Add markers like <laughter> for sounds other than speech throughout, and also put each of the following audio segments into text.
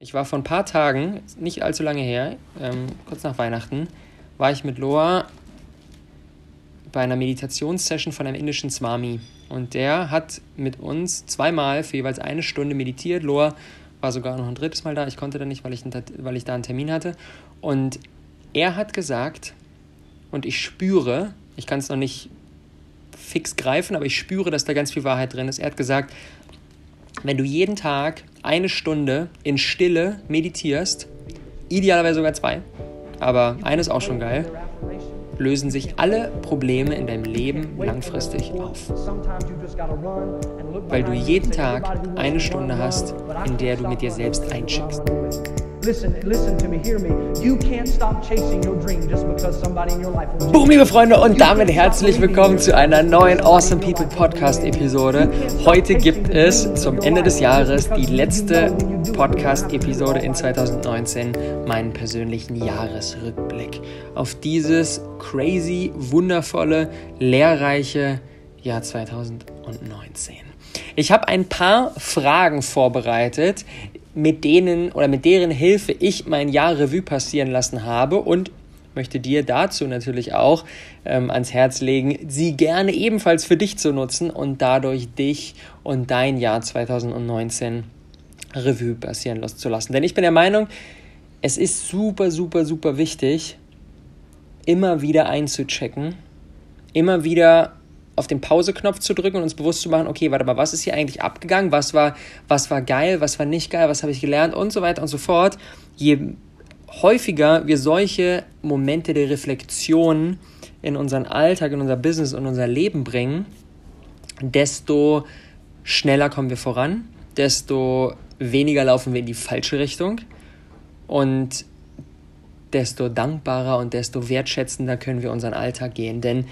Ich war vor ein paar Tagen, nicht allzu lange her, ähm, kurz nach Weihnachten, war ich mit Loa bei einer Meditationssession von einem indischen Swami. Und der hat mit uns zweimal für jeweils eine Stunde meditiert. Loa war sogar noch ein drittes Mal da. Ich konnte da nicht, weil ich, weil ich da einen Termin hatte. Und er hat gesagt, und ich spüre, ich kann es noch nicht fix greifen, aber ich spüre, dass da ganz viel Wahrheit drin ist. Er hat gesagt, wenn du jeden Tag eine Stunde in Stille meditierst, idealerweise sogar zwei, aber eines auch schon geil, lösen sich alle Probleme in deinem Leben langfristig auf. Weil du jeden Tag eine Stunde hast, in der du mit dir selbst eincheckst. Boom, liebe Freunde, und damit herzlich willkommen zu einer neuen Awesome People Podcast Episode. Heute gibt es zum Ende des Jahres die letzte Podcast Episode in 2019, meinen persönlichen Jahresrückblick. Auf dieses crazy, wundervolle, lehrreiche Jahr 2019. Ich habe ein paar Fragen vorbereitet, mit denen oder mit deren Hilfe ich mein Jahr Revue passieren lassen habe und möchte dir dazu natürlich auch ähm, ans Herz legen, sie gerne ebenfalls für dich zu nutzen und dadurch dich und dein Jahr 2019 Revue passieren zu lassen. Denn ich bin der Meinung, es ist super, super, super wichtig, immer wieder einzuchecken, immer wieder auf den Pause-Knopf zu drücken und uns bewusst zu machen, okay, warte mal, was ist hier eigentlich abgegangen? Was war, was war geil, was war nicht geil, was habe ich gelernt und so weiter und so fort. Je häufiger wir solche Momente der Reflexion in unseren Alltag, in unser Business und unser Leben bringen, desto schneller kommen wir voran, desto weniger laufen wir in die falsche Richtung und desto dankbarer und desto wertschätzender können wir unseren Alltag gehen. Denn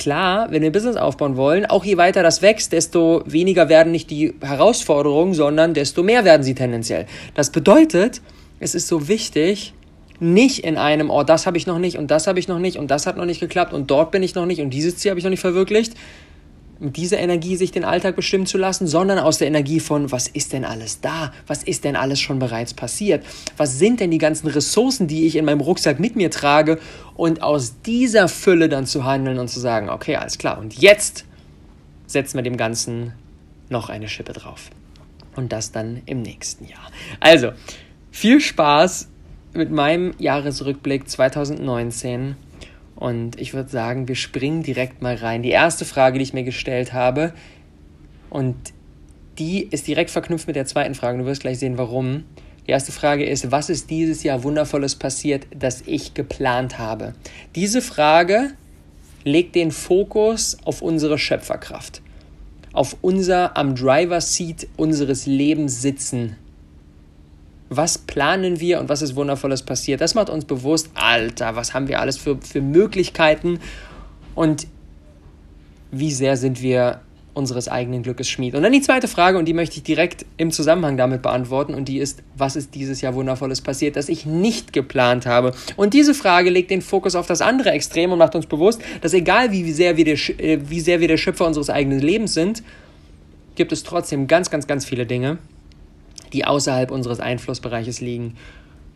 klar, wenn wir ein Business aufbauen wollen, auch je weiter das wächst, desto weniger werden nicht die Herausforderungen, sondern desto mehr werden sie tendenziell. Das bedeutet, es ist so wichtig, nicht in einem, oh, das habe ich noch nicht und das habe ich noch nicht und das hat noch nicht geklappt und dort bin ich noch nicht und dieses Ziel habe ich noch nicht verwirklicht, mit dieser Energie sich den Alltag bestimmen zu lassen, sondern aus der Energie von, was ist denn alles da? Was ist denn alles schon bereits passiert? Was sind denn die ganzen Ressourcen, die ich in meinem Rucksack mit mir trage? Und aus dieser Fülle dann zu handeln und zu sagen, okay, alles klar. Und jetzt setzen wir dem Ganzen noch eine Schippe drauf. Und das dann im nächsten Jahr. Also, viel Spaß mit meinem Jahresrückblick 2019 und ich würde sagen, wir springen direkt mal rein. Die erste Frage, die ich mir gestellt habe, und die ist direkt verknüpft mit der zweiten Frage. Du wirst gleich sehen, warum. Die erste Frage ist, was ist dieses Jahr Wundervolles passiert, das ich geplant habe? Diese Frage legt den Fokus auf unsere Schöpferkraft, auf unser am Driver Seat unseres Lebens sitzen was planen wir und was ist Wundervolles passiert. Das macht uns bewusst, Alter, was haben wir alles für, für Möglichkeiten und wie sehr sind wir unseres eigenen Glückes Schmied. Und dann die zweite Frage, und die möchte ich direkt im Zusammenhang damit beantworten, und die ist, was ist dieses Jahr Wundervolles passiert, das ich nicht geplant habe? Und diese Frage legt den Fokus auf das andere Extrem und macht uns bewusst, dass egal wie sehr wir der, äh, wie sehr wir der Schöpfer unseres eigenen Lebens sind, gibt es trotzdem ganz, ganz, ganz viele Dinge, die außerhalb unseres Einflussbereiches liegen.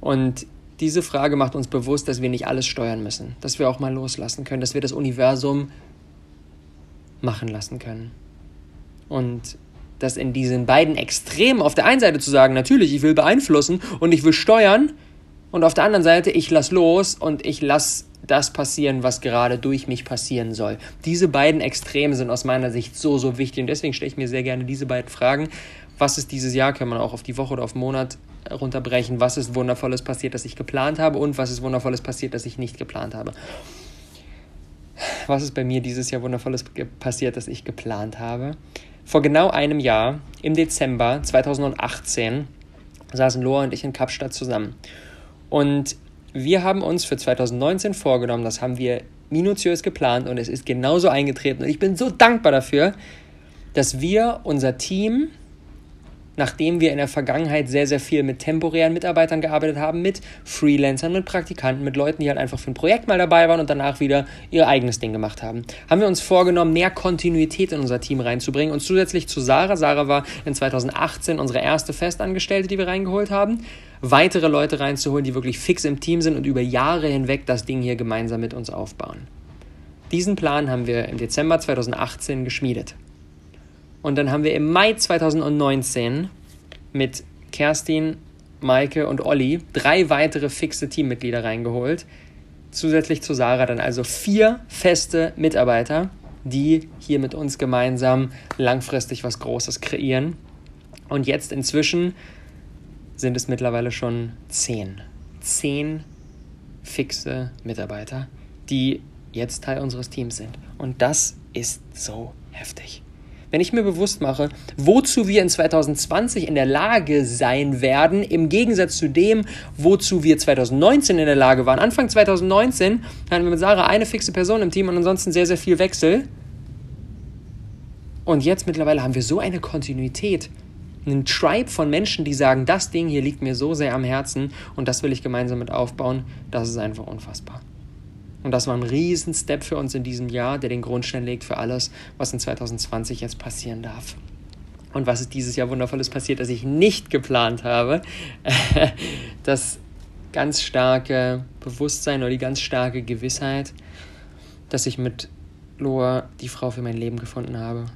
Und diese Frage macht uns bewusst, dass wir nicht alles steuern müssen, dass wir auch mal loslassen können, dass wir das Universum machen lassen können. Und dass in diesen beiden Extremen auf der einen Seite zu sagen, natürlich, ich will beeinflussen und ich will steuern, und auf der anderen Seite, ich lass los und ich lass das passieren, was gerade durch mich passieren soll. Diese beiden Extreme sind aus meiner Sicht so, so wichtig und deswegen stelle ich mir sehr gerne diese beiden Fragen, was ist dieses Jahr, kann man auch auf die Woche oder auf den Monat runterbrechen, was ist Wundervolles passiert, das ich geplant habe und was ist Wundervolles passiert, das ich nicht geplant habe. Was ist bei mir dieses Jahr Wundervolles passiert, das ich geplant habe? Vor genau einem Jahr, im Dezember 2018, saßen Loa und ich in Kapstadt zusammen. Und wir haben uns für 2019 vorgenommen, das haben wir minutiös geplant und es ist genauso eingetreten. Und ich bin so dankbar dafür, dass wir unser Team nachdem wir in der Vergangenheit sehr, sehr viel mit temporären Mitarbeitern gearbeitet haben, mit Freelancern, mit Praktikanten, mit Leuten, die halt einfach für ein Projekt mal dabei waren und danach wieder ihr eigenes Ding gemacht haben, haben wir uns vorgenommen, mehr Kontinuität in unser Team reinzubringen und zusätzlich zu Sarah, Sarah war in 2018 unsere erste Festangestellte, die wir reingeholt haben, weitere Leute reinzuholen, die wirklich fix im Team sind und über Jahre hinweg das Ding hier gemeinsam mit uns aufbauen. Diesen Plan haben wir im Dezember 2018 geschmiedet. Und dann haben wir im Mai 2019 mit Kerstin, Maike und Olli drei weitere fixe Teammitglieder reingeholt. Zusätzlich zu Sarah dann also vier feste Mitarbeiter, die hier mit uns gemeinsam langfristig was Großes kreieren. Und jetzt inzwischen sind es mittlerweile schon zehn. Zehn fixe Mitarbeiter, die jetzt Teil unseres Teams sind. Und das ist so heftig wenn ich mir bewusst mache, wozu wir in 2020 in der Lage sein werden, im Gegensatz zu dem, wozu wir 2019 in der Lage waren. Anfang 2019 hatten wir mit Sarah eine fixe Person im Team und ansonsten sehr, sehr viel Wechsel. Und jetzt mittlerweile haben wir so eine Kontinuität, einen Tribe von Menschen, die sagen, das Ding hier liegt mir so sehr am Herzen und das will ich gemeinsam mit aufbauen. Das ist einfach unfassbar. Und das war ein Riesen-Step für uns in diesem Jahr, der den Grundstein legt für alles, was in 2020 jetzt passieren darf. Und was ist dieses Jahr Wundervolles passiert, das ich nicht geplant habe? <laughs> das ganz starke Bewusstsein oder die ganz starke Gewissheit, dass ich mit Loa die Frau für mein Leben gefunden habe.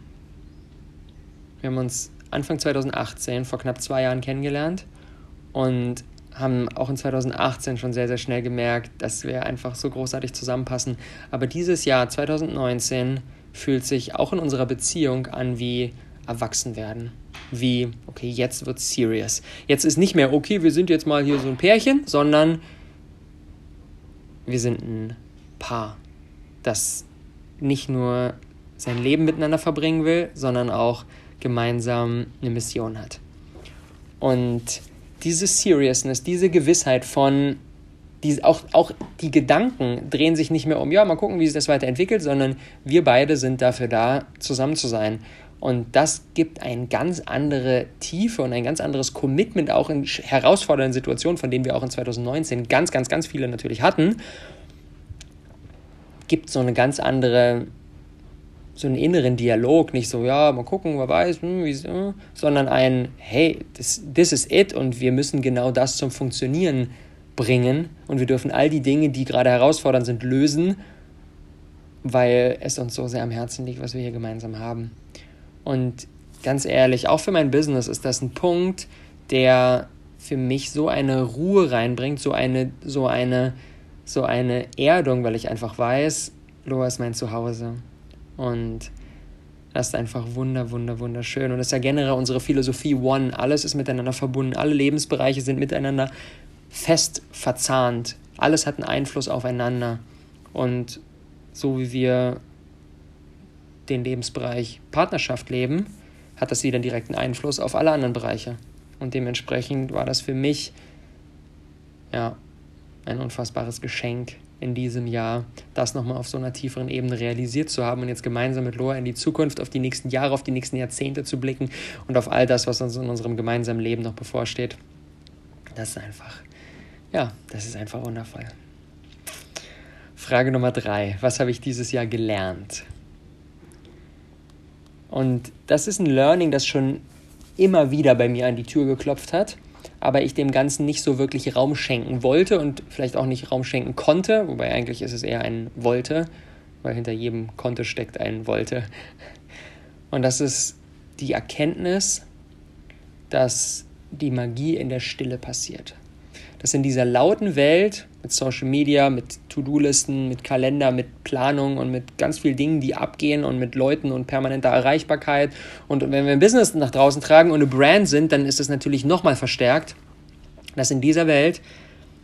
Wir haben uns Anfang 2018, vor knapp zwei Jahren kennengelernt und haben auch in 2018 schon sehr, sehr schnell gemerkt, dass wir einfach so großartig zusammenpassen. Aber dieses Jahr, 2019, fühlt sich auch in unserer Beziehung an wie erwachsen werden. Wie, okay, jetzt wird serious. Jetzt ist nicht mehr, okay, wir sind jetzt mal hier so ein Pärchen, sondern wir sind ein Paar, das nicht nur sein Leben miteinander verbringen will, sondern auch gemeinsam eine Mission hat. Und diese Seriousness, diese Gewissheit von, die, auch, auch die Gedanken drehen sich nicht mehr um, ja, mal gucken, wie sich das weiterentwickelt, sondern wir beide sind dafür da, zusammen zu sein. Und das gibt eine ganz andere Tiefe und ein ganz anderes Commitment auch in herausfordernden Situationen, von denen wir auch in 2019 ganz, ganz, ganz viele natürlich hatten, gibt so eine ganz andere so einen inneren Dialog, nicht so, ja, mal gucken, wer weiß, hm, wie, hm, sondern ein, hey, this, this is it und wir müssen genau das zum Funktionieren bringen und wir dürfen all die Dinge, die gerade herausfordernd sind, lösen, weil es uns so sehr am Herzen liegt, was wir hier gemeinsam haben. Und ganz ehrlich, auch für mein Business ist das ein Punkt, der für mich so eine Ruhe reinbringt, so eine, so eine, so eine Erdung, weil ich einfach weiß, Loa ist mein Zuhause. Und das ist einfach wunder, wunder, wunderschön. Und das ist ja generell unsere Philosophie One. Alles ist miteinander verbunden. Alle Lebensbereiche sind miteinander fest verzahnt. Alles hat einen Einfluss aufeinander. Und so wie wir den Lebensbereich Partnerschaft leben, hat das wieder einen direkten Einfluss auf alle anderen Bereiche. Und dementsprechend war das für mich ja ein unfassbares Geschenk, in diesem Jahr, das nochmal auf so einer tieferen Ebene realisiert zu haben und jetzt gemeinsam mit Loa in die Zukunft, auf die nächsten Jahre, auf die nächsten Jahrzehnte zu blicken und auf all das, was uns in unserem gemeinsamen Leben noch bevorsteht. Das ist einfach, ja, das ist einfach wundervoll. Frage Nummer drei. Was habe ich dieses Jahr gelernt? Und das ist ein Learning, das schon immer wieder bei mir an die Tür geklopft hat aber ich dem Ganzen nicht so wirklich Raum schenken wollte und vielleicht auch nicht Raum schenken konnte, wobei eigentlich ist es eher ein wollte, weil hinter jedem konnte steckt ein wollte. Und das ist die Erkenntnis, dass die Magie in der Stille passiert. Dass in dieser lauten Welt mit Social Media, mit To-Do-Listen, mit Kalender, mit Planung und mit ganz vielen Dingen, die abgehen und mit Leuten und permanenter Erreichbarkeit. Und wenn wir ein Business nach draußen tragen und eine Brand sind, dann ist das natürlich nochmal verstärkt, dass in dieser Welt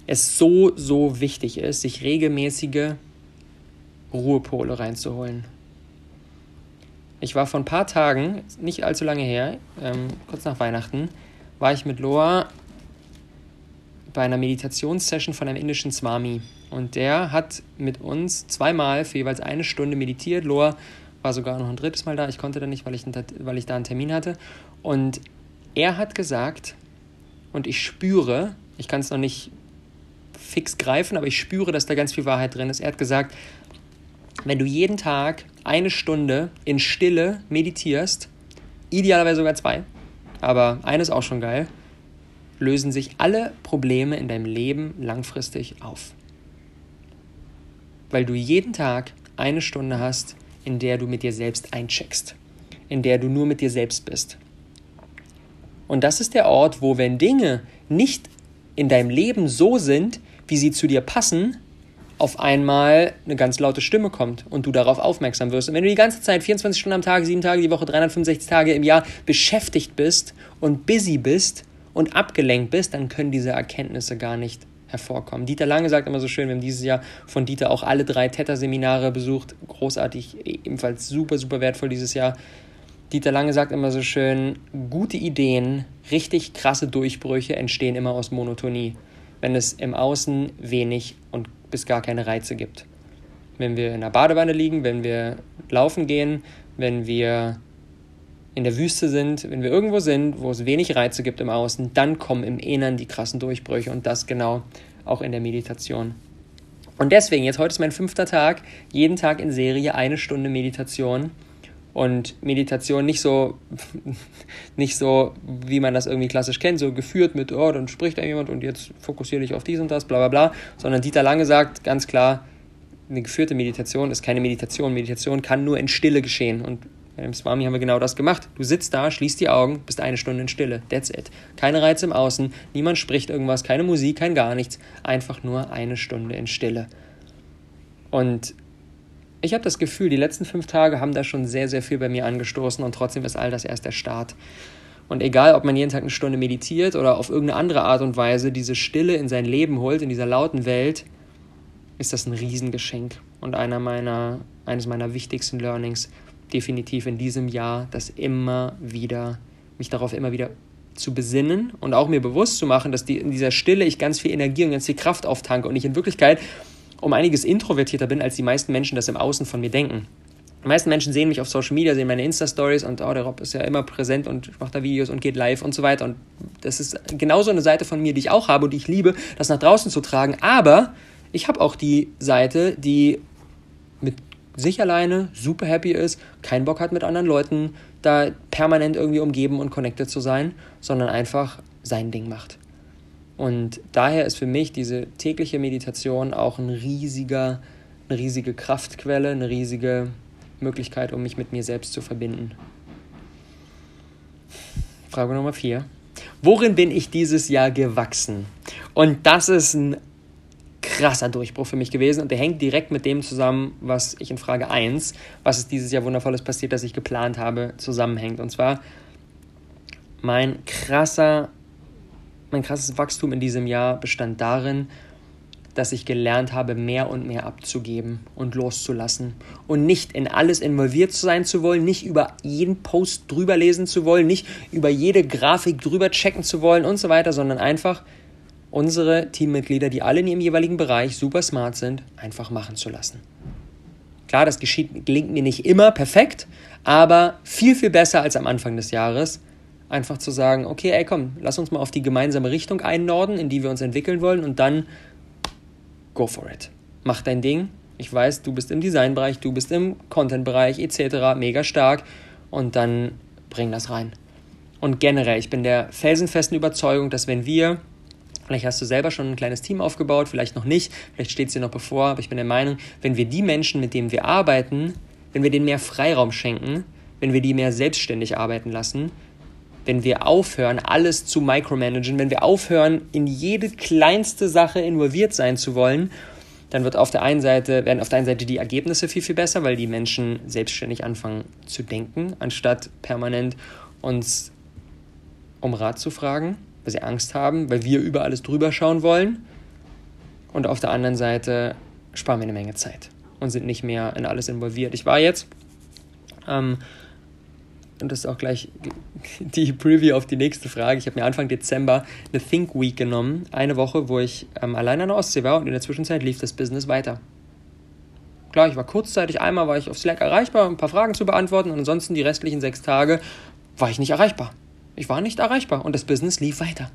es so, so wichtig ist, sich regelmäßige Ruhepole reinzuholen. Ich war vor ein paar Tagen, nicht allzu lange her, ähm, kurz nach Weihnachten, war ich mit Loa bei einer Meditationssession von einem indischen Swami. Und der hat mit uns zweimal für jeweils eine Stunde meditiert. Loa war sogar noch ein drittes Mal da. Ich konnte da nicht, weil ich, weil ich da einen Termin hatte. Und er hat gesagt, und ich spüre, ich kann es noch nicht fix greifen, aber ich spüre, dass da ganz viel Wahrheit drin ist. Er hat gesagt, wenn du jeden Tag eine Stunde in Stille meditierst, idealerweise sogar zwei, aber eines auch schon geil, lösen sich alle Probleme in deinem Leben langfristig auf. Weil du jeden Tag eine Stunde hast, in der du mit dir selbst eincheckst, in der du nur mit dir selbst bist. Und das ist der Ort, wo wenn Dinge nicht in deinem Leben so sind, wie sie zu dir passen, auf einmal eine ganz laute Stimme kommt und du darauf aufmerksam wirst. Und wenn du die ganze Zeit 24 Stunden am Tag, 7 Tage die Woche, 365 Tage im Jahr beschäftigt bist und busy bist und abgelenkt bist, dann können diese Erkenntnisse gar nicht hervorkommen. Dieter Lange sagt immer so schön, wir haben dieses Jahr von Dieter auch alle drei Theta-Seminare besucht, großartig, ebenfalls super, super wertvoll dieses Jahr. Dieter Lange sagt immer so schön, gute Ideen, richtig krasse Durchbrüche entstehen immer aus Monotonie, wenn es im Außen wenig und bis gar keine Reize gibt. Wenn wir in der Badewanne liegen, wenn wir laufen gehen, wenn wir in der Wüste sind, wenn wir irgendwo sind, wo es wenig Reize gibt im Außen, dann kommen im Innern die krassen Durchbrüche und das genau auch in der Meditation. Und deswegen, jetzt heute ist mein fünfter Tag, jeden Tag in Serie eine Stunde Meditation. Und Meditation nicht so, <laughs> nicht so, wie man das irgendwie klassisch kennt, so geführt mit, oh, dann spricht da jemand und jetzt fokussiere dich auf dies und das, bla bla bla, sondern Dieter Lange sagt ganz klar, eine geführte Meditation ist keine Meditation. Meditation kann nur in Stille geschehen. Und dem Swami haben wir genau das gemacht. Du sitzt da, schließt die Augen, bist eine Stunde in Stille. That's it. Keine Reize im Außen, niemand spricht irgendwas, keine Musik, kein gar nichts. Einfach nur eine Stunde in Stille. Und ich habe das Gefühl, die letzten fünf Tage haben da schon sehr, sehr viel bei mir angestoßen und trotzdem ist all das erst der Start. Und egal, ob man jeden Tag eine Stunde meditiert oder auf irgendeine andere Art und Weise diese Stille in sein Leben holt, in dieser lauten Welt, ist das ein Riesengeschenk und einer meiner, eines meiner wichtigsten Learnings definitiv in diesem Jahr, das immer wieder, mich darauf immer wieder zu besinnen und auch mir bewusst zu machen, dass die, in dieser Stille ich ganz viel Energie und ganz viel Kraft auftanke und ich in Wirklichkeit um einiges introvertierter bin, als die meisten Menschen das im Außen von mir denken. Die meisten Menschen sehen mich auf Social Media, sehen meine Insta-Stories und oh, der Rob ist ja immer präsent und macht da Videos und geht live und so weiter. Und das ist genauso eine Seite von mir, die ich auch habe und die ich liebe, das nach draußen zu tragen. Aber ich habe auch die Seite, die mit sich alleine super happy ist, keinen Bock hat mit anderen Leuten da permanent irgendwie umgeben und connected zu sein, sondern einfach sein Ding macht. Und daher ist für mich diese tägliche Meditation auch ein riesiger, eine riesige Kraftquelle, eine riesige Möglichkeit, um mich mit mir selbst zu verbinden. Frage Nummer vier. Worin bin ich dieses Jahr gewachsen? Und das ist ein krasser Durchbruch für mich gewesen und der hängt direkt mit dem zusammen, was ich in Frage 1, was ist dieses Jahr wundervolles passiert, das ich geplant habe, zusammenhängt. Und zwar mein krasser, mein krasses Wachstum in diesem Jahr bestand darin, dass ich gelernt habe, mehr und mehr abzugeben und loszulassen und nicht in alles involviert sein zu wollen, nicht über jeden Post drüber lesen zu wollen, nicht über jede Grafik drüber checken zu wollen und so weiter, sondern einfach unsere Teammitglieder, die alle in ihrem jeweiligen Bereich super smart sind, einfach machen zu lassen. Klar, das geschieht, gelingt mir nicht immer perfekt, aber viel, viel besser als am Anfang des Jahres. Einfach zu sagen, okay, ey, komm, lass uns mal auf die gemeinsame Richtung einnorden, in die wir uns entwickeln wollen und dann go for it. Mach dein Ding. Ich weiß, du bist im Designbereich, du bist im Content-Bereich etc. mega stark und dann bring das rein. Und generell, ich bin der felsenfesten Überzeugung, dass wenn wir Vielleicht hast du selber schon ein kleines Team aufgebaut, vielleicht noch nicht, vielleicht steht es dir noch bevor, aber ich bin der Meinung, wenn wir die Menschen, mit denen wir arbeiten, wenn wir denen mehr Freiraum schenken, wenn wir die mehr selbstständig arbeiten lassen, wenn wir aufhören, alles zu micromanagen, wenn wir aufhören, in jede kleinste Sache involviert sein zu wollen, dann wird auf der einen Seite, werden auf der einen Seite die Ergebnisse viel, viel besser, weil die Menschen selbstständig anfangen zu denken, anstatt permanent uns um Rat zu fragen weil sie Angst haben, weil wir über alles drüber schauen wollen. Und auf der anderen Seite sparen wir eine Menge Zeit und sind nicht mehr in alles involviert. Ich war jetzt, ähm, und das ist auch gleich <laughs> die Preview auf die nächste Frage. Ich habe mir Anfang Dezember eine Think Week genommen, eine Woche, wo ich ähm, allein an der Ostsee war und in der Zwischenzeit lief das Business weiter. Klar, ich war kurzzeitig, einmal war ich auf Slack erreichbar, um ein paar Fragen zu beantworten und ansonsten die restlichen sechs Tage war ich nicht erreichbar. Ich war nicht erreichbar und das Business lief weiter.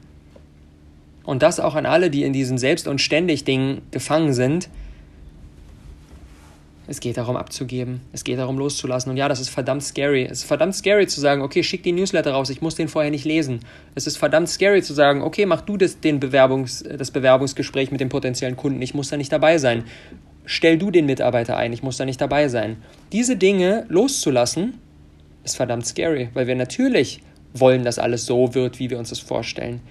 Und das auch an alle, die in diesem Selbst- und Ständig-Ding gefangen sind. Es geht darum abzugeben. Es geht darum loszulassen. Und ja, das ist verdammt scary. Es ist verdammt scary zu sagen, okay, schick die Newsletter raus, ich muss den vorher nicht lesen. Es ist verdammt scary zu sagen, okay, mach du das, den Bewerbungs, das Bewerbungsgespräch mit dem potenziellen Kunden, ich muss da nicht dabei sein. Stell du den Mitarbeiter ein, ich muss da nicht dabei sein. Diese Dinge loszulassen, ist verdammt scary, weil wir natürlich wollen, dass alles so wird, wie wir uns das vorstellen.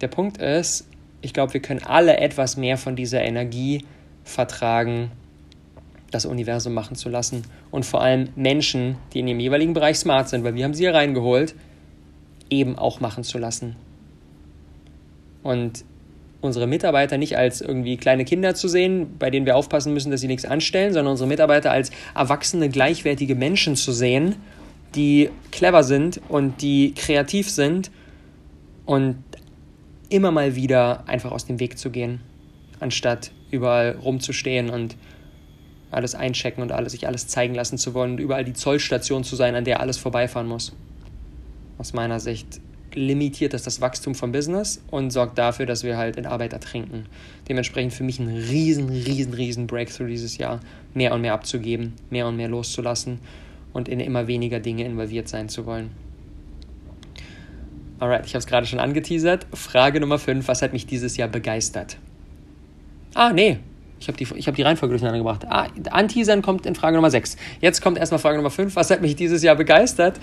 Der Punkt ist, ich glaube, wir können alle etwas mehr von dieser Energie vertragen, das Universum machen zu lassen. Und vor allem Menschen, die in ihrem jeweiligen Bereich smart sind, weil wir haben sie hier reingeholt, eben auch machen zu lassen. Und unsere Mitarbeiter nicht als irgendwie kleine Kinder zu sehen, bei denen wir aufpassen müssen, dass sie nichts anstellen, sondern unsere Mitarbeiter als erwachsene, gleichwertige Menschen zu sehen, die clever sind und die kreativ sind und immer mal wieder einfach aus dem Weg zu gehen, anstatt überall rumzustehen und alles einchecken und alles, sich alles zeigen lassen zu wollen und überall die Zollstation zu sein, an der alles vorbeifahren muss. Aus meiner Sicht limitiert das das Wachstum vom Business und sorgt dafür, dass wir halt in Arbeit ertrinken. Dementsprechend für mich ein riesen, riesen, riesen Breakthrough dieses Jahr, mehr und mehr abzugeben, mehr und mehr loszulassen und in immer weniger Dinge involviert sein zu wollen. Alright, ich habe es gerade schon angeteasert. Frage Nummer 5, was hat mich dieses Jahr begeistert? Ah, nee, ich habe die, hab die Reihenfolge durcheinander gebracht. Ah, Anteasern kommt in Frage Nummer 6. Jetzt kommt erstmal Frage Nummer 5. Was hat mich dieses Jahr begeistert?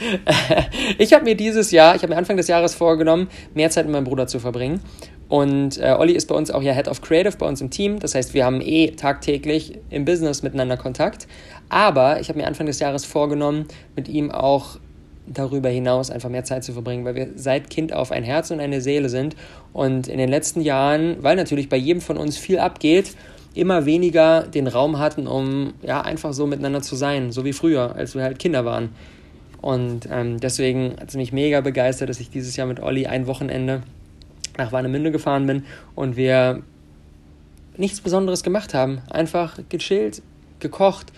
<laughs> ich habe mir dieses Jahr, ich habe mir Anfang des Jahres vorgenommen, mehr Zeit mit meinem Bruder zu verbringen. Und äh, Olli ist bei uns auch ja Head of Creative bei uns im Team. Das heißt, wir haben eh tagtäglich im Business miteinander Kontakt. Aber ich habe mir Anfang des Jahres vorgenommen, mit ihm auch darüber hinaus einfach mehr Zeit zu verbringen, weil wir seit Kind auf ein Herz und eine Seele sind und in den letzten Jahren, weil natürlich bei jedem von uns viel abgeht, immer weniger den Raum hatten, um ja einfach so miteinander zu sein, so wie früher, als wir halt Kinder waren. Und ähm, deswegen hat es mich mega begeistert, dass ich dieses Jahr mit Olli ein Wochenende nach Warnemünde gefahren bin und wir nichts Besonderes gemacht haben. Einfach gechillt, gekocht,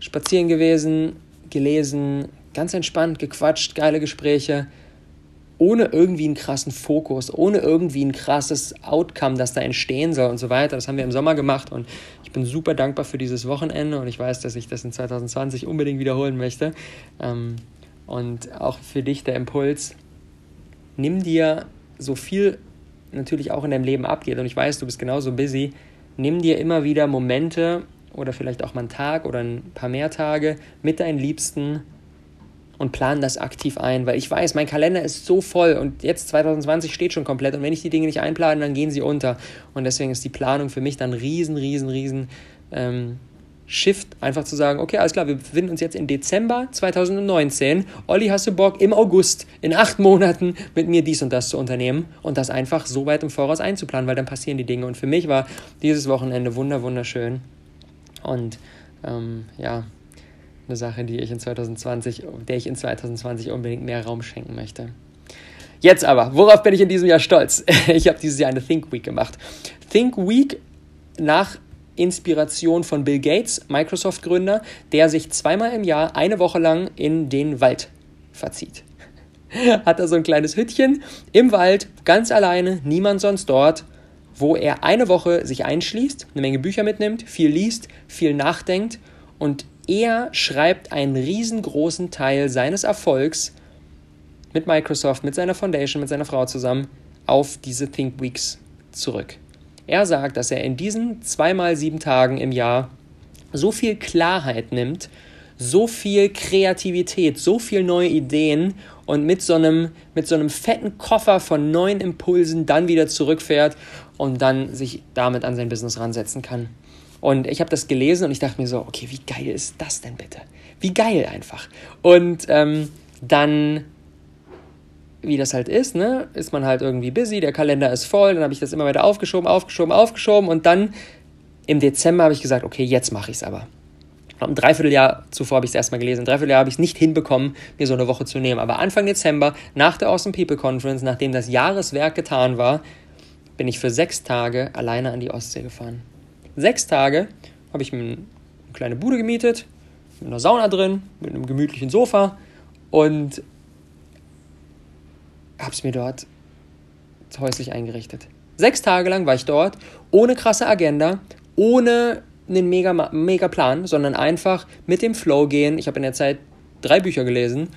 spazieren gewesen, gelesen, ganz entspannt, gequatscht, geile Gespräche ohne irgendwie einen krassen Fokus, ohne irgendwie ein krasses Outcome, das da entstehen soll und so weiter. Das haben wir im Sommer gemacht und ich bin super dankbar für dieses Wochenende und ich weiß, dass ich das in 2020 unbedingt wiederholen möchte. Ähm, und auch für dich der Impuls, nimm dir so viel natürlich auch in deinem Leben abgeht und ich weiß, du bist genauso busy, nimm dir immer wieder Momente oder vielleicht auch mal einen Tag oder ein paar mehr Tage mit deinen Liebsten und plan das aktiv ein, weil ich weiß, mein Kalender ist so voll und jetzt 2020 steht schon komplett und wenn ich die Dinge nicht einplane, dann gehen sie unter. Und deswegen ist die Planung für mich dann riesen, riesen, riesen ähm, Shift, einfach zu sagen, okay, alles klar, wir befinden uns jetzt in Dezember 2019. Olli, hast du Bock, im August, in acht Monaten mit mir dies und das zu unternehmen und das einfach so weit im Voraus einzuplanen, weil dann passieren die Dinge. Und für mich war dieses Wochenende wunder, wunderschön. Und ähm, ja, eine Sache, die ich in 2020, der ich in 2020 unbedingt mehr Raum schenken möchte. Jetzt aber, worauf bin ich in diesem Jahr stolz? <laughs> Ich habe dieses Jahr eine Think Week gemacht. Think Week nach Inspiration von Bill Gates, Microsoft-Gründer, der sich zweimal im Jahr eine Woche lang in den Wald verzieht. <laughs> Hat er so ein kleines Hüttchen im Wald, ganz alleine, niemand sonst dort, wo er eine Woche sich einschließt, eine Menge Bücher mitnimmt, viel liest, viel nachdenkt und er schreibt einen riesengroßen Teil seines Erfolgs mit Microsoft, mit seiner Foundation, mit seiner Frau zusammen auf diese Think Weeks zurück. Er sagt, dass er in diesen zweimal sieben Tagen im Jahr so viel Klarheit nimmt, so viel Kreativität, so viel neue Ideen und mit so einem, mit so einem fetten Koffer von neuen Impulsen dann wieder zurückfährt und dann sich damit an sein Business ransetzen kann. Und ich habe das gelesen und ich dachte mir so, okay, wie geil ist das denn bitte? Wie geil einfach. Und ähm, dann, wie das halt ist, ne, ist man halt irgendwie busy, der Kalender ist voll, dann habe ich das immer weiter aufgeschoben, aufgeschoben, aufgeschoben und dann im Dezember habe ich gesagt, okay, jetzt mache ich es aber. Ein Dreivierteljahr zuvor habe ich es erstmal gelesen. Ein Dreivierteljahr habe ich es nicht hinbekommen, mir so eine Woche zu nehmen. Aber Anfang Dezember, nach der Awesome People Conference, nachdem das Jahreswerk getan war, bin ich für sechs Tage alleine an die Ostsee gefahren sechs Tage habe ich mir eine kleine Bude gemietet, mit einer Sauna drin, mit einem gemütlichen Sofa und habe es mir dort häuslich eingerichtet. Sechs Tage lang war ich dort, ohne krasse Agenda, ohne einen mega, mega Plan, sondern einfach mit dem Flow gehen. Ich habe in der Zeit drei Bücher gelesen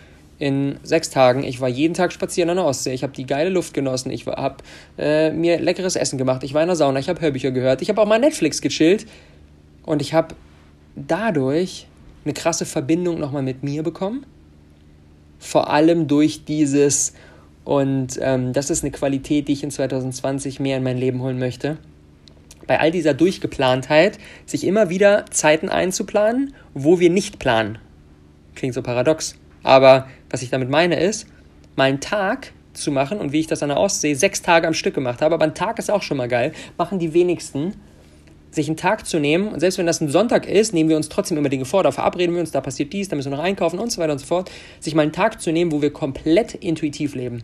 in sechs Tagen. Ich war jeden Tag spazieren an der Ostsee. Ich habe die geile Luft genossen. Ich habe äh, mir leckeres Essen gemacht. Ich war in der Sauna. Ich habe Hörbücher gehört. Ich habe auch mal Netflix gechillt. Und ich habe dadurch eine krasse Verbindung nochmal mit mir bekommen. Vor allem durch dieses, und ähm, das ist eine Qualität, die ich in 2020 mehr in mein Leben holen möchte. Bei all dieser Durchgeplantheit, sich immer wieder Zeiten einzuplanen, wo wir nicht planen. Klingt so paradox. Aber was ich damit meine ist, mal einen Tag zu machen und wie ich das an der Ostsee sechs Tage am Stück gemacht habe, aber ein Tag ist auch schon mal geil, machen die wenigsten, sich einen Tag zu nehmen und selbst wenn das ein Sonntag ist, nehmen wir uns trotzdem immer Dinge vor, da verabreden wir uns, da passiert dies, da müssen wir noch einkaufen und so weiter und so fort, sich mal einen Tag zu nehmen, wo wir komplett intuitiv leben.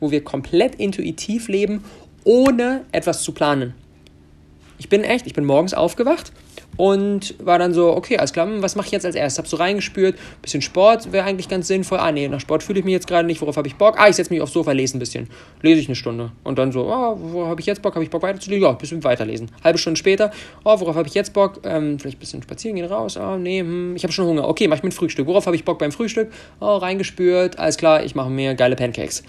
Wo wir komplett intuitiv leben, ohne etwas zu planen. Ich bin echt, ich bin morgens aufgewacht und war dann so, okay, alles klar, was mache ich jetzt als erstes? Hab so reingespürt, bisschen Sport wäre eigentlich ganz sinnvoll. Ah, nee, nach Sport fühle ich mich jetzt gerade nicht, worauf habe ich Bock? Ah, ich setze mich aufs Sofa, lese ein bisschen. Lese ich eine Stunde. Und dann so, oh, worauf habe ich jetzt Bock? Habe ich Bock weiterzulesen? Ja, ein bisschen weiterlesen. Halbe Stunde später, oh, worauf habe ich jetzt Bock? Ähm, vielleicht ein bisschen spazieren gehen raus. Oh, nee, hm, ich habe schon Hunger. Okay, mach ich mit Frühstück. Worauf habe ich Bock beim Frühstück? Oh, reingespürt, alles klar, ich mache mir geile Pancakes.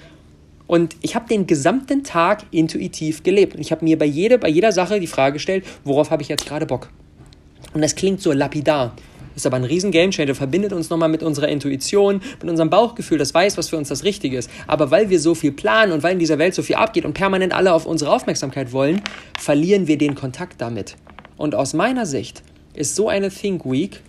Und ich habe den gesamten Tag intuitiv gelebt. Und ich habe mir bei, jede, bei jeder Sache die Frage gestellt, worauf habe ich jetzt gerade Bock? Und das klingt so lapidar, ist aber ein riesen Gamechanger, verbindet uns nochmal mit unserer Intuition, mit unserem Bauchgefühl, das weiß, was für uns das Richtige ist. Aber weil wir so viel planen und weil in dieser Welt so viel abgeht und permanent alle auf unsere Aufmerksamkeit wollen, verlieren wir den Kontakt damit. Und aus meiner Sicht ist so eine Think Week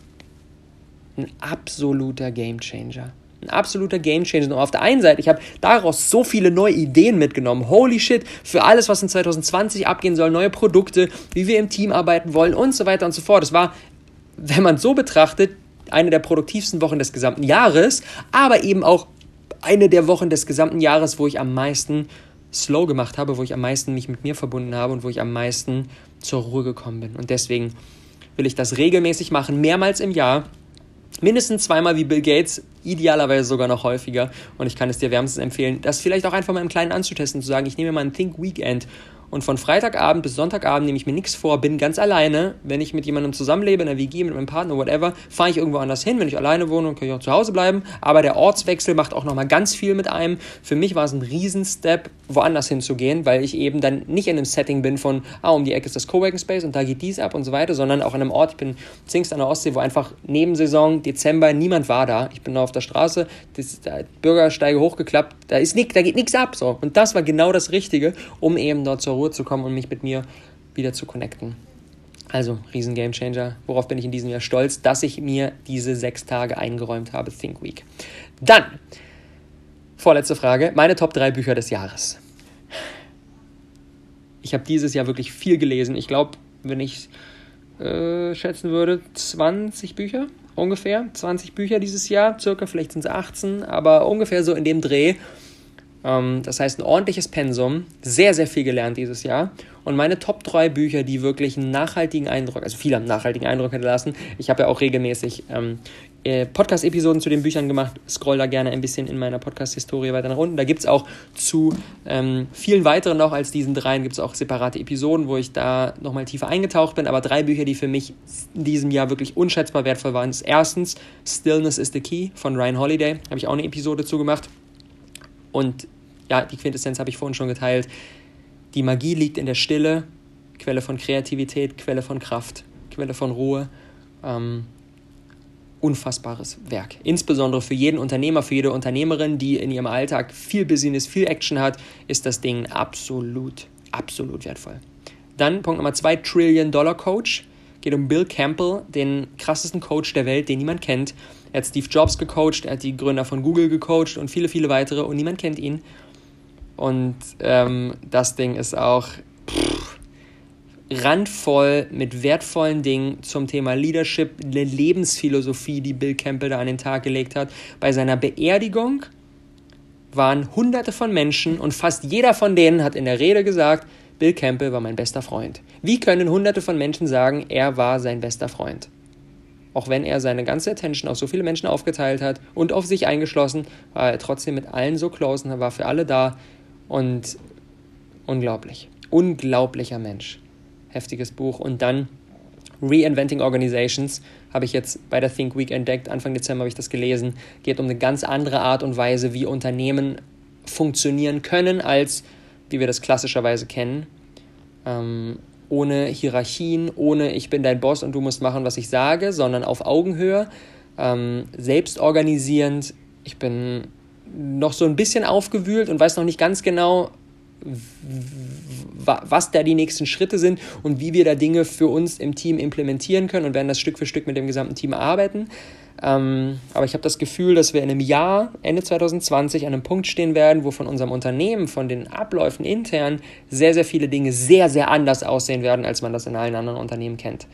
ein absoluter Gamechanger ein absoluter Gamechanger. Und auf der einen Seite, ich habe daraus so viele neue Ideen mitgenommen. Holy shit, für alles, was in 2020 abgehen soll, neue Produkte, wie wir im Team arbeiten wollen und so weiter und so fort. Das war, wenn man so betrachtet, eine der produktivsten Wochen des gesamten Jahres, aber eben auch eine der Wochen des gesamten Jahres, wo ich am meisten slow gemacht habe, wo ich am meisten mich mit mir verbunden habe und wo ich am meisten zur Ruhe gekommen bin. Und deswegen will ich das regelmäßig machen, mehrmals im Jahr mindestens zweimal wie Bill Gates, idealerweise sogar noch häufiger. Und ich kann es dir wärmstens empfehlen, das vielleicht auch einfach mal im Kleinen anzutesten, zu sagen, ich nehme mal ein Think Weekend und von Freitagabend bis Sonntagabend nehme ich mir nichts vor, bin ganz alleine. Wenn ich mit jemandem zusammenlebe, in der WG, mit meinem Partner, whatever, fahre ich irgendwo anders hin. Wenn ich alleine wohne, kann ich auch zu Hause bleiben. Aber der Ortswechsel macht auch nochmal ganz viel mit einem. Für mich war es ein Riesenstep, woanders hinzugehen, weil ich eben dann nicht in einem Setting bin von, ah, um die Ecke ist das Coworking Space und da geht dies ab und so weiter, sondern auch an einem Ort, ich bin Zingst an der Ostsee, wo einfach Nebensaison, Dezember, niemand war da. Ich bin da auf der Straße, das, der Bürgersteige hochgeklappt, da ist nichts, da geht nichts ab. So. Und das war genau das Richtige, um eben dort zur Ruhe zu kommen und mich mit mir wieder zu connecten. Also, riesen Gamechanger. Worauf bin ich in diesem Jahr stolz, dass ich mir diese sechs Tage eingeräumt habe, Think Week. Dann, vorletzte Frage, meine Top 3 Bücher des Jahres. Ich habe dieses Jahr wirklich viel gelesen. Ich glaube, wenn ich äh, schätzen würde, 20 Bücher ungefähr. 20 Bücher dieses Jahr, circa, vielleicht sind es 18, aber ungefähr so in dem Dreh. Ähm, das heißt, ein ordentliches Pensum, sehr, sehr viel gelernt dieses Jahr. Und meine Top 3 Bücher, die wirklich einen nachhaltigen Eindruck, also haben einen nachhaltigen Eindruck hinterlassen. Ich habe ja auch regelmäßig ähm, äh, Podcast-Episoden zu den Büchern gemacht. Scroll da gerne ein bisschen in meiner Podcast-Historie weiter nach unten. Da gibt es auch zu ähm, vielen weiteren noch als diesen dreien, gibt es auch separate Episoden, wo ich da nochmal tiefer eingetaucht bin. Aber drei Bücher, die für mich in diesem Jahr wirklich unschätzbar wertvoll waren, ist erstens Stillness is the Key von Ryan Holiday. Habe ich auch eine Episode zu gemacht. Und ja, die Quintessenz habe ich vorhin schon geteilt. Die Magie liegt in der Stille, Quelle von Kreativität, Quelle von Kraft, Quelle von Ruhe. Ähm, unfassbares Werk. Insbesondere für jeden Unternehmer, für jede Unternehmerin, die in ihrem Alltag viel Business, viel Action hat, ist das Ding absolut, absolut wertvoll. Dann Punkt Nummer zwei, Trillion Dollar Coach. Geht um Bill Campbell, den krassesten Coach der Welt, den niemand kennt. Er hat Steve Jobs gecoacht, er hat die Gründer von Google gecoacht und viele, viele weitere und niemand kennt ihn. Und ähm, das Ding ist auch pff, randvoll mit wertvollen Dingen zum Thema Leadership, eine Lebensphilosophie, die Bill Campbell da an den Tag gelegt hat. Bei seiner Beerdigung waren hunderte von Menschen und fast jeder von denen hat in der Rede gesagt, Bill Campbell war mein bester Freund. Wie können hunderte von Menschen sagen, er war sein bester Freund? Auch wenn er seine ganze Attention auf so viele Menschen aufgeteilt hat und auf sich eingeschlossen, war er trotzdem mit allen so close und war für alle da. Und unglaublich. Unglaublicher Mensch. Heftiges Buch. Und dann Reinventing Organizations habe ich jetzt bei der Think Week entdeckt. Anfang Dezember habe ich das gelesen. Geht um eine ganz andere Art und Weise, wie Unternehmen funktionieren können, als wie wir das klassischerweise kennen. Ähm, ohne Hierarchien, ohne ich bin dein Boss und du musst machen, was ich sage, sondern auf Augenhöhe, ähm, selbstorganisierend. Ich bin noch so ein bisschen aufgewühlt und weiß noch nicht ganz genau, was da die nächsten Schritte sind und wie wir da Dinge für uns im Team implementieren können und werden das Stück für Stück mit dem gesamten Team arbeiten. Ähm, aber ich habe das Gefühl, dass wir in einem Jahr, Ende 2020, an einem Punkt stehen werden, wo von unserem Unternehmen, von den Abläufen intern sehr, sehr viele Dinge sehr, sehr anders aussehen werden, als man das in allen anderen Unternehmen kennt.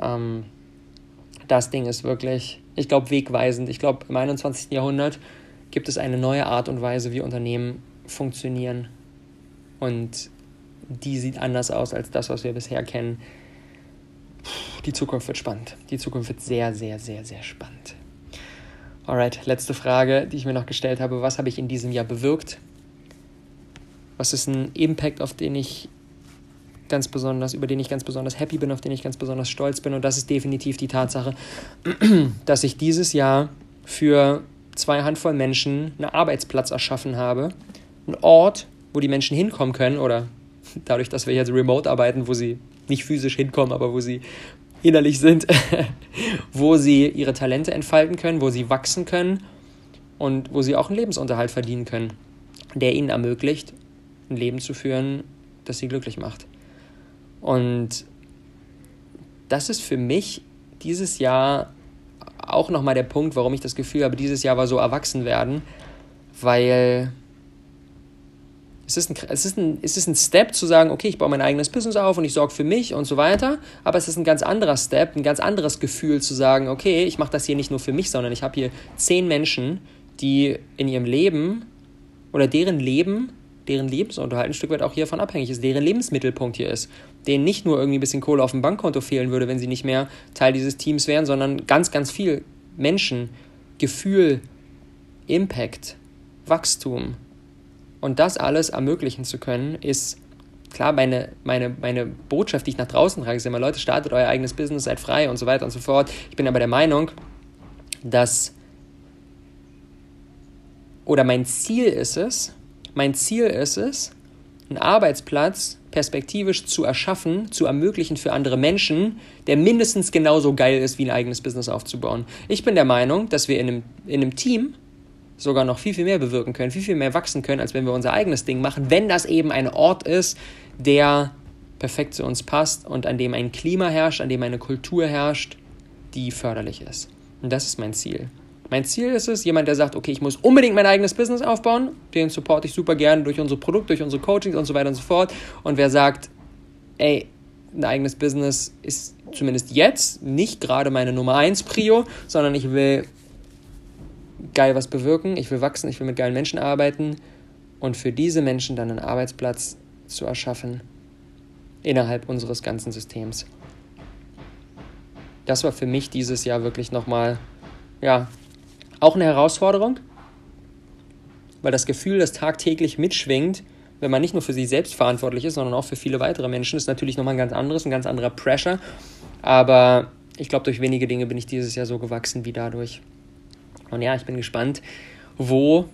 Ähm, das Ding ist wirklich, ich glaube, wegweisend. Ich glaube, im 21. Jahrhundert gibt es eine neue Art und Weise, wie Unternehmen funktionieren. Und die sieht anders aus als das, was wir bisher kennen die Zukunft wird spannend. Die Zukunft wird sehr, sehr, sehr, sehr spannend. Alright, letzte Frage, die ich mir noch gestellt habe. Was habe ich in diesem Jahr bewirkt? Was ist ein Impact, auf den ich ganz besonders, über den ich ganz besonders happy bin, auf den ich ganz besonders stolz bin? Und das ist definitiv die Tatsache, <clears throat> dass ich dieses Jahr für zwei Handvoll Menschen einen Arbeitsplatz erschaffen habe. Ein Ort, wo die Menschen hinkommen können oder <laughs> dadurch, dass wir jetzt remote arbeiten, wo sie nicht physisch hinkommen, aber wo sie innerlich sind, <laughs> wo sie ihre Talente entfalten können, wo sie wachsen können und wo sie auch einen Lebensunterhalt verdienen können, der ihnen ermöglicht, ein Leben zu führen, das sie glücklich macht. Und das ist für mich dieses Jahr auch nochmal der Punkt, warum ich das Gefühl habe, dieses Jahr war so erwachsen werden, weil es ist, ein, es, ist ein, es ist ein Step zu sagen, okay, ich baue mein eigenes Business auf und ich sorge für mich und so weiter. Aber es ist ein ganz anderer Step, ein ganz anderes Gefühl zu sagen, okay, ich mache das hier nicht nur für mich, sondern ich habe hier zehn Menschen, die in ihrem Leben oder deren Leben, deren Lebensunterhalt ein Stück weit auch hiervon abhängig ist, deren Lebensmittelpunkt hier ist, denen nicht nur irgendwie ein bisschen Kohle auf dem Bankkonto fehlen würde, wenn sie nicht mehr Teil dieses Teams wären, sondern ganz, ganz viel Menschen, Gefühl, Impact, Wachstum, und das alles ermöglichen zu können, ist klar meine, meine, meine Botschaft, die ich nach draußen trage, ist immer, Leute, startet euer eigenes Business, seid frei und so weiter und so fort. Ich bin aber der Meinung, dass, oder mein Ziel ist es, mein Ziel ist es, einen Arbeitsplatz perspektivisch zu erschaffen, zu ermöglichen für andere Menschen, der mindestens genauso geil ist, wie ein eigenes Business aufzubauen. Ich bin der Meinung, dass wir in einem, in einem Team sogar noch viel, viel mehr bewirken können, viel, viel mehr wachsen können, als wenn wir unser eigenes Ding machen, wenn das eben ein Ort ist, der perfekt zu uns passt und an dem ein Klima herrscht, an dem eine Kultur herrscht, die förderlich ist. Und das ist mein Ziel. Mein Ziel ist es, jemand, der sagt, okay, ich muss unbedingt mein eigenes Business aufbauen, den supporte ich super gerne durch unsere Produkte, durch unsere Coachings und so weiter und so fort. Und wer sagt, ey, ein eigenes Business ist zumindest jetzt nicht gerade meine Nummer 1 Prio, sondern ich will geil was bewirken, ich will wachsen, ich will mit geilen Menschen arbeiten und für diese Menschen dann einen Arbeitsplatz zu erschaffen innerhalb unseres ganzen Systems. Das war für mich dieses Jahr wirklich nochmal, ja, auch eine Herausforderung, weil das Gefühl, das tagtäglich mitschwingt, wenn man nicht nur für sich selbst verantwortlich ist, sondern auch für viele weitere Menschen, ist natürlich nochmal ein ganz anderes, ein ganz anderer Pressure. Aber ich glaube, durch wenige Dinge bin ich dieses Jahr so gewachsen wie dadurch. Und ja, ich bin gespannt, wo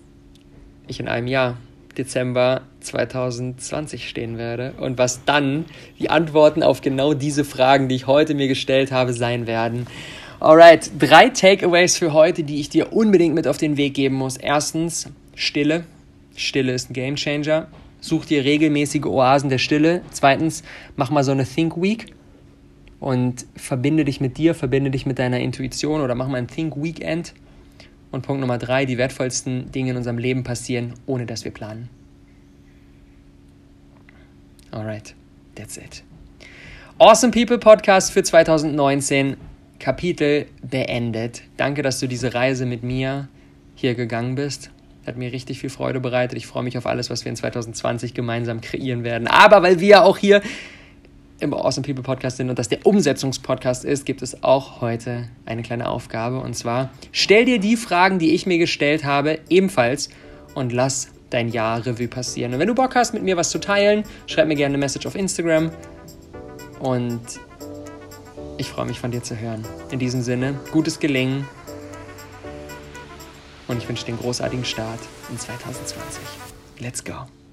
ich in einem Jahr, Dezember 2020 stehen werde und was dann die Antworten auf genau diese Fragen, die ich heute mir gestellt habe, sein werden. Alright, drei Takeaways für heute, die ich dir unbedingt mit auf den Weg geben muss. Erstens, Stille. Stille ist ein Gamechanger. Such dir regelmäßige Oasen der Stille. Zweitens, mach mal so eine Think Week und verbinde dich mit dir, verbinde dich mit deiner Intuition oder mach mal ein Think Weekend. Und Punkt Nummer drei, die wertvollsten Dinge in unserem Leben passieren, ohne dass wir planen. Alright, that's it. Awesome People Podcast für 2019, Kapitel beendet. Danke, dass du diese Reise mit mir hier gegangen bist. Hat mir richtig viel Freude bereitet. Ich freue mich auf alles, was wir in 2020 gemeinsam kreieren werden. Aber weil wir auch hier im Awesome People Podcast sind und das der Umsetzungspodcast ist, gibt es auch heute eine kleine Aufgabe. Und zwar, stell dir die Fragen, die ich mir gestellt habe, ebenfalls und lass dein Jahr Revue passieren. Und wenn du Bock hast, mit mir was zu teilen, schreib mir gerne eine Message auf Instagram. Und ich freue mich von dir zu hören. In diesem Sinne, gutes Gelingen. Und ich wünsche dir einen großartigen Start in 2020. Let's go.